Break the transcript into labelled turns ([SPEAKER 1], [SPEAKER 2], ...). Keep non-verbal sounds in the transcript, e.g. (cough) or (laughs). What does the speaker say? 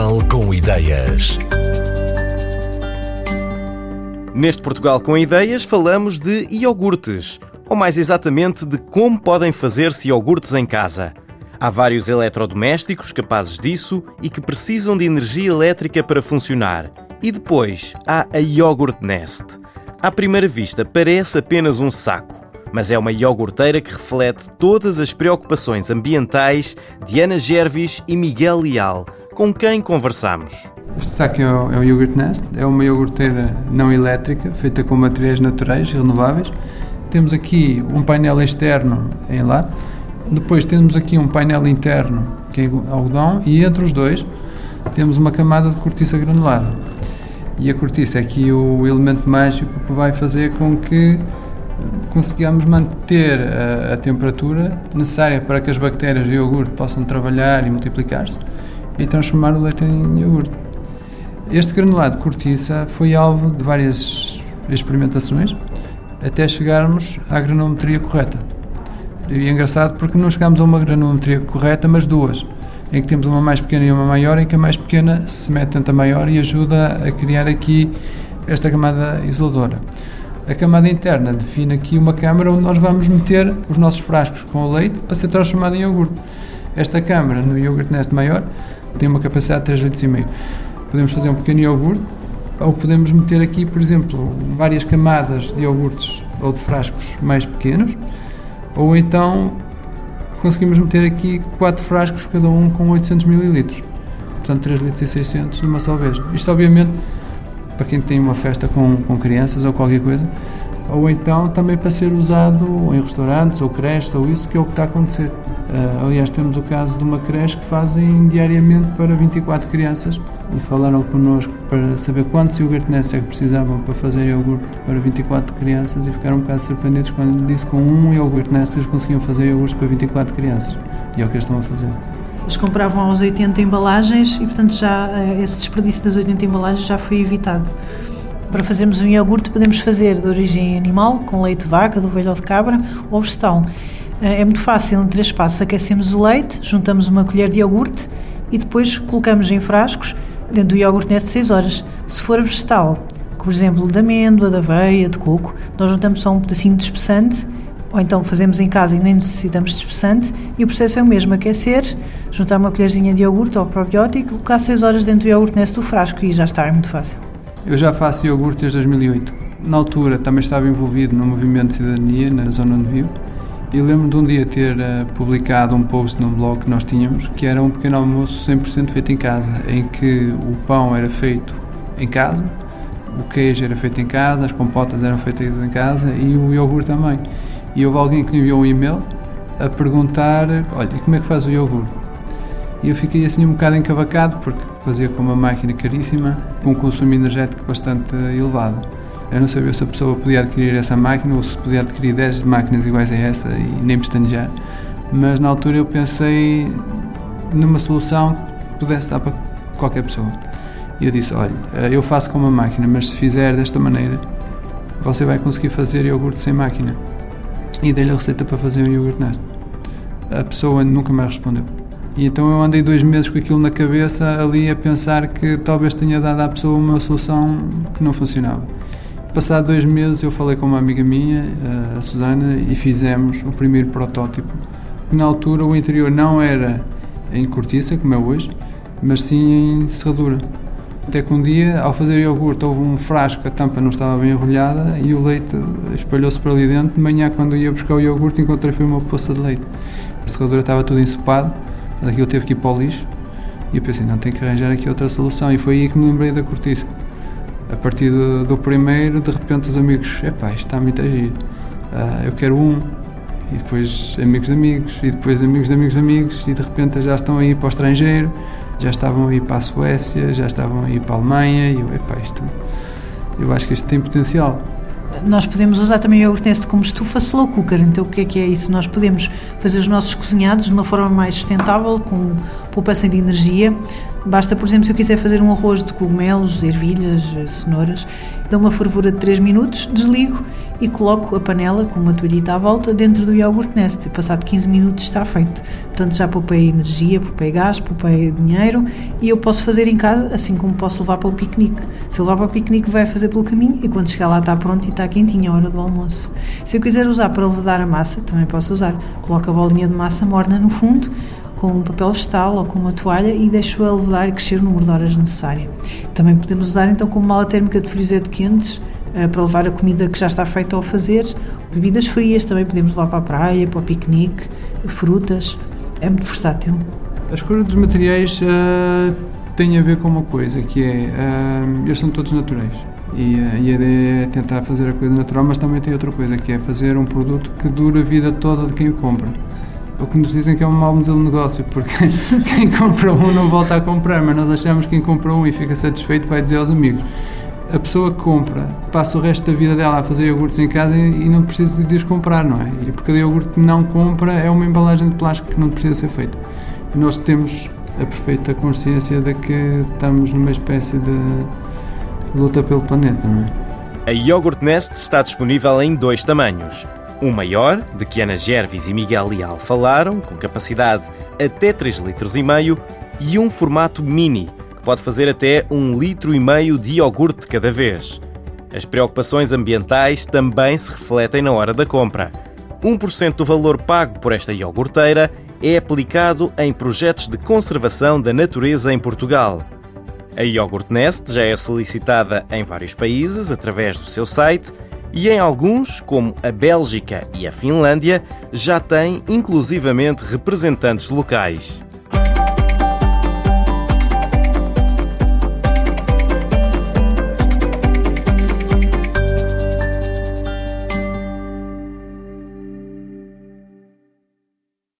[SPEAKER 1] Portugal com ideias.
[SPEAKER 2] Neste Portugal com Ideias falamos de iogurtes, ou mais exatamente de como podem fazer-se iogurtes em casa. Há vários eletrodomésticos capazes disso e que precisam de energia elétrica para funcionar. E depois há a Yogurt Nest. À primeira vista parece apenas um saco, mas é uma iogurteira que reflete todas as preocupações ambientais de Ana Gervis e Miguel Leal, com quem conversamos.
[SPEAKER 3] Este saco é o, é o Yogurt Nest, é uma iogurteira não elétrica, feita com materiais naturais, renováveis. Temos aqui um painel externo em lá, depois temos aqui um painel interno, que é algodão, e entre os dois temos uma camada de cortiça granulada. E a cortiça é aqui o elemento mágico que vai fazer com que consigamos manter a, a temperatura necessária para que as bactérias do iogurte possam trabalhar e multiplicar-se e transformar o leite em iogurte. Este granulado de cortiça foi alvo de várias experimentações até chegarmos à granometria correta. E é engraçado porque não chegamos a uma granometria correta, mas duas, em que temos uma mais pequena e uma maior, em que a mais pequena se mete dentro da maior e ajuda a criar aqui esta camada isoladora. A camada interna define aqui uma câmara onde nós vamos meter os nossos frascos com o leite para ser transformado em iogurte. Esta câmara no Yogurt Nest maior tem uma capacidade de 3,5 litros. Podemos fazer um pequeno iogurte ou podemos meter aqui, por exemplo, várias camadas de iogurtes ou de frascos mais pequenos ou então conseguimos meter aqui quatro frascos, cada um com 800 ml. Portanto, 3 litros e 600 de uma só vez. Isto, obviamente, para quem tem uma festa com, com crianças ou qualquer coisa, ou então também para ser usado em restaurantes ou creches ou isso que é o que está a acontecer. Uh, aliás, temos o caso de uma creche que fazem diariamente para 24 crianças e falaram connosco para saber quantos iogurte que precisavam para fazer iogurte para 24 crianças e ficaram um bocado surpreendidos quando disse que com um iogurte Nest eles conseguiam fazer iogurte para 24 crianças. E é o que eles estão a fazer.
[SPEAKER 4] Eles compravam aos 80 embalagens e, portanto, já uh, esse desperdício das 80 embalagens já foi evitado. Para fazermos um iogurte podemos fazer de origem animal, com leite de vaca, de ovelha ou de cabra, ou vegetal. É muito fácil, em três passos aquecemos o leite, juntamos uma colher de iogurte e depois colocamos em frascos dentro do iogurte neste 6 horas. Se for vegetal, por exemplo, de amêndoa, de aveia, de coco, nós juntamos só um pedacinho de espessante ou então fazemos em casa e nem necessitamos de espessante e o processo é o mesmo, aquecer, juntar uma colherzinha de iogurte ou probiótico e colocar 6 horas dentro do iogurte neste do frasco e já está, é muito fácil.
[SPEAKER 3] Eu já faço iogurte desde 2008. Na altura também estava envolvido no movimento de cidadania na zona onde vivo e lembro de um dia ter uh, publicado um post num blog que nós tínhamos que era um pequeno almoço 100% feito em casa, em que o pão era feito em casa, o queijo era feito em casa, as compotas eram feitas em casa e o iogurte também. E houve alguém que me enviou um e-mail a perguntar: olha, como é que faz o iogurte? E eu fiquei assim um bocado encavacado, porque fazia com uma máquina caríssima, com um consumo energético bastante elevado. Eu não sabia se a pessoa podia adquirir essa máquina ou se podia adquirir 10 máquinas iguais a essa e nem pestanejar. Mas na altura eu pensei numa solução que pudesse dar para qualquer pessoa. E eu disse: Olha, eu faço com uma máquina, mas se fizer desta maneira, você vai conseguir fazer iogurte sem máquina. E dei-lhe a receita para fazer um iogurte nesta. A pessoa nunca mais respondeu. E então eu andei dois meses com aquilo na cabeça, ali a pensar que talvez tenha dado à pessoa uma solução que não funcionava. Passado dois meses eu falei com uma amiga minha, a Susana, e fizemos o primeiro protótipo. Na altura o interior não era em cortiça, como é hoje, mas sim em serradura. Até que um dia, ao fazer iogurte, houve um frasco, a tampa não estava bem enrolhada e o leite espalhou-se para ali dentro. De manhã, quando ia buscar o iogurte, encontrei uma poça de leite. A serradura estava tudo ensopado aquilo teve que ir para o lixo. E eu pensei, não, tenho que arranjar aqui outra solução. E foi aí que me lembrei da cortiça. A partir do, do primeiro, de repente os amigos, epá, isto está muito a giro. Uh, eu quero um. E depois amigos de amigos, e depois amigos de amigos de amigos, e de repente já estão aí para o estrangeiro, já estavam aí para a Suécia, já estavam aí para a Alemanha, e eu, epá, isto, eu acho que isto tem potencial.
[SPEAKER 4] Nós podemos usar também o iogurte neste como estufa slow cooker. Então, o que é que é isso? Nós podemos fazer os nossos cozinhados de uma forma mais sustentável, com poupança de energia. Basta, por exemplo, se eu quiser fazer um arroz de cogumelos, ervilhas, cenouras, dou uma fervura de 3 minutos, desligo e coloco a panela com uma toalhita à volta dentro do iogurte Nest. Passado 15 minutos está feito. Portanto, já poupei energia, poupei gás, poupei dinheiro e eu posso fazer em casa, assim como posso levar para o piquenique. Se eu levar para o piquenique, vai fazer pelo caminho e quando chegar lá está pronto e está quentinho a hora do almoço. Se eu quiser usar para levedar a massa, também posso usar. Coloco a bolinha de massa morna no fundo, com um papel vegetal ou com uma toalha e deixo-a levedar e crescer o número de horas necessário. Também podemos usar então como mala térmica de frigorífico quentes uh, para levar a comida que já está feita ao fazer. Bebidas frias também podemos levar para a praia, para o piquenique, frutas. É muito versátil.
[SPEAKER 3] A escolha dos materiais uh, tem a ver com uma coisa, que é, uh, eles são todos naturais. E, e, a ideia é tentar fazer a coisa natural, mas também tem outra coisa, que é fazer um produto que dura a vida toda de quem o compra o que nos dizem que é um mau modelo de negócio, porque (laughs) quem compra um não volta a comprar, mas nós achamos que quem compra um e fica satisfeito vai dizer aos amigos. A pessoa que compra passa o resto da vida dela a fazer iogurtes em casa e, não precisa de os comprar, não é? E porque o iogurte não compra é uma embalagem de plástico que não precisa ser feita. E nós temos a perfeita consciência de que estamos numa espécie de luta pelo planeta, não é?
[SPEAKER 2] A Yogurt Nest está disponível em dois tamanhos um maior, de que Ana Gervis e Miguel Leal falaram, com capacidade até 3,5 litros, e um formato mini, que pode fazer até 1,5 litro e meio de iogurte cada vez. As preocupações ambientais também se refletem na hora da compra. 1% do valor pago por esta iogurteira é aplicado em projetos de conservação da natureza em Portugal. A Yogurt Nest já é solicitada em vários países através do seu site e em alguns, como a Bélgica e a Finlândia, já tem inclusivamente representantes locais.